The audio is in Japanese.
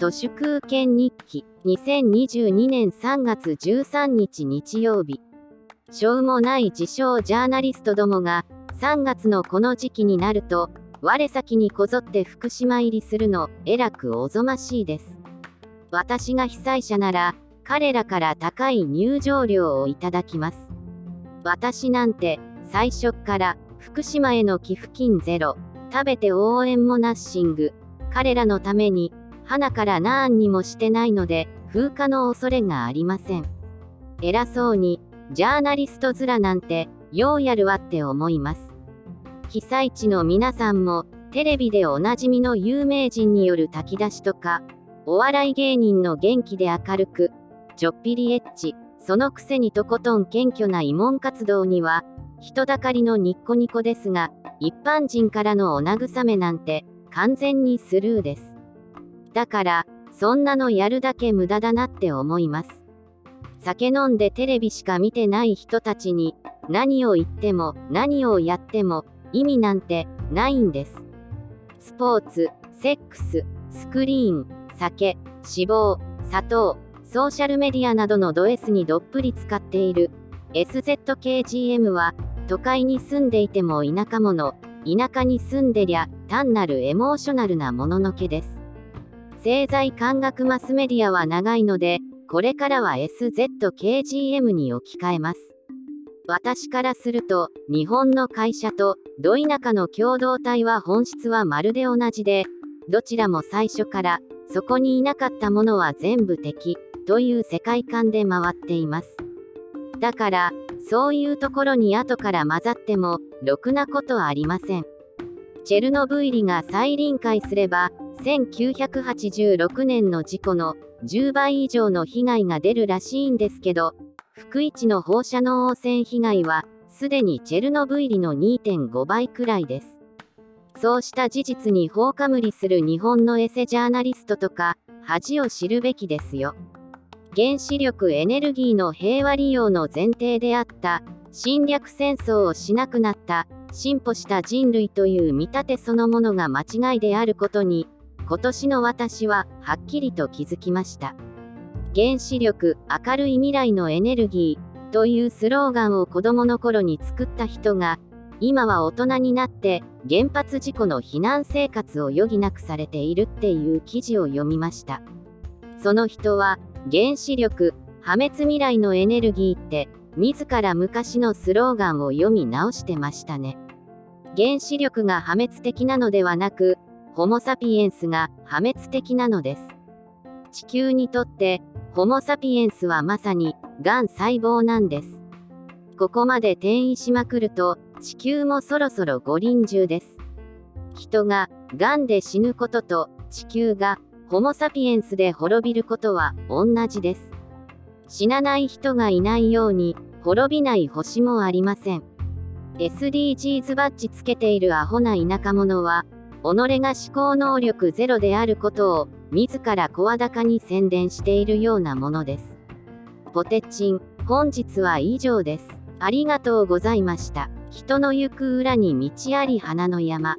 都市空権日記2022年3月13日日曜日。しょうもない自称ジャーナリストどもが3月のこの時期になると我先にこぞって福島入りするのえらくおぞましいです。私が被災者なら彼らから高い入場料をいただきます。私なんて最初から福島への寄付金ゼロ。食べて応援もナッシング。彼らのために花から何にもしてないので風化の恐れがありません。偉そうにジャーナリスト面なんてようやるわって思います。被災地の皆さんもテレビでおなじみの有名人による炊き出しとかお笑い芸人の元気で明るくちょっぴりエッチそのくせにとことん謙虚な慰問活動には人だかりのニッコニコですが一般人からのお慰めなんて完全にスルーです。だから、そんなのやるだけ無駄だなって思います。酒飲んでテレビしか見てない人たちに、何を言っても、何をやっても、意味なんて、ないんです。スポーツ、セックス、スクリーン、酒、脂肪、砂糖、ソーシャルメディアなどのド S にどっぷり使っている SZKGM は都会に住んでいても田舎者田舎に住んでりゃ単なるエモーショナルなもののけです製材感覚マスメディアは長いので、これからは SZKGM に置き換えます。私からすると、日本の会社と、ど田舎の共同体は本質はまるで同じで、どちらも最初から、そこにいなかったものは全部敵、という世界観で回っています。だから、そういうところに後から混ざっても、ろくなことはありません。チェルノブイリが再臨界すれば、1986年の事故の10倍以上の被害が出るらしいんですけど、福一の放射能汚染被害は、すでにチェルノブイリの2.5倍くらいです。そうした事実に放火無理する日本のエセジャーナリストとか、恥を知るべきですよ。原子力エネルギーの平和利用の前提であった、侵略戦争をしなくなった、進歩した人類という見立てそのものが間違いであることに、今年の私ははっきりと気づきました。原子力明るい未来のエネルギーというスローガンを子供の頃に作った人が今は大人になって原発事故の避難生活を余儀なくされているっていう記事を読みました。その人は原子力破滅未来のエネルギーって自ら昔のスローガンを読み直してましたね原子力が破滅的なのではなくホモ・サピエンスが破滅的なのです。地球にとって、ホモ・サピエンスはまさに、がん細胞なんです。ここまで転移しまくると、地球もそろそろ五輪中です。人が、がんで死ぬことと、地球が、ホモ・サピエンスで滅びることは、同じです。死なない人がいないように、滅びない星もありません。SDGs バッジつけているアホな田舎者は、己が思考能力ゼロであることを自ら声高に宣伝しているようなものです。ポテチン、本日は以上です。ありがとうございました。人の行く裏に道あり花の山。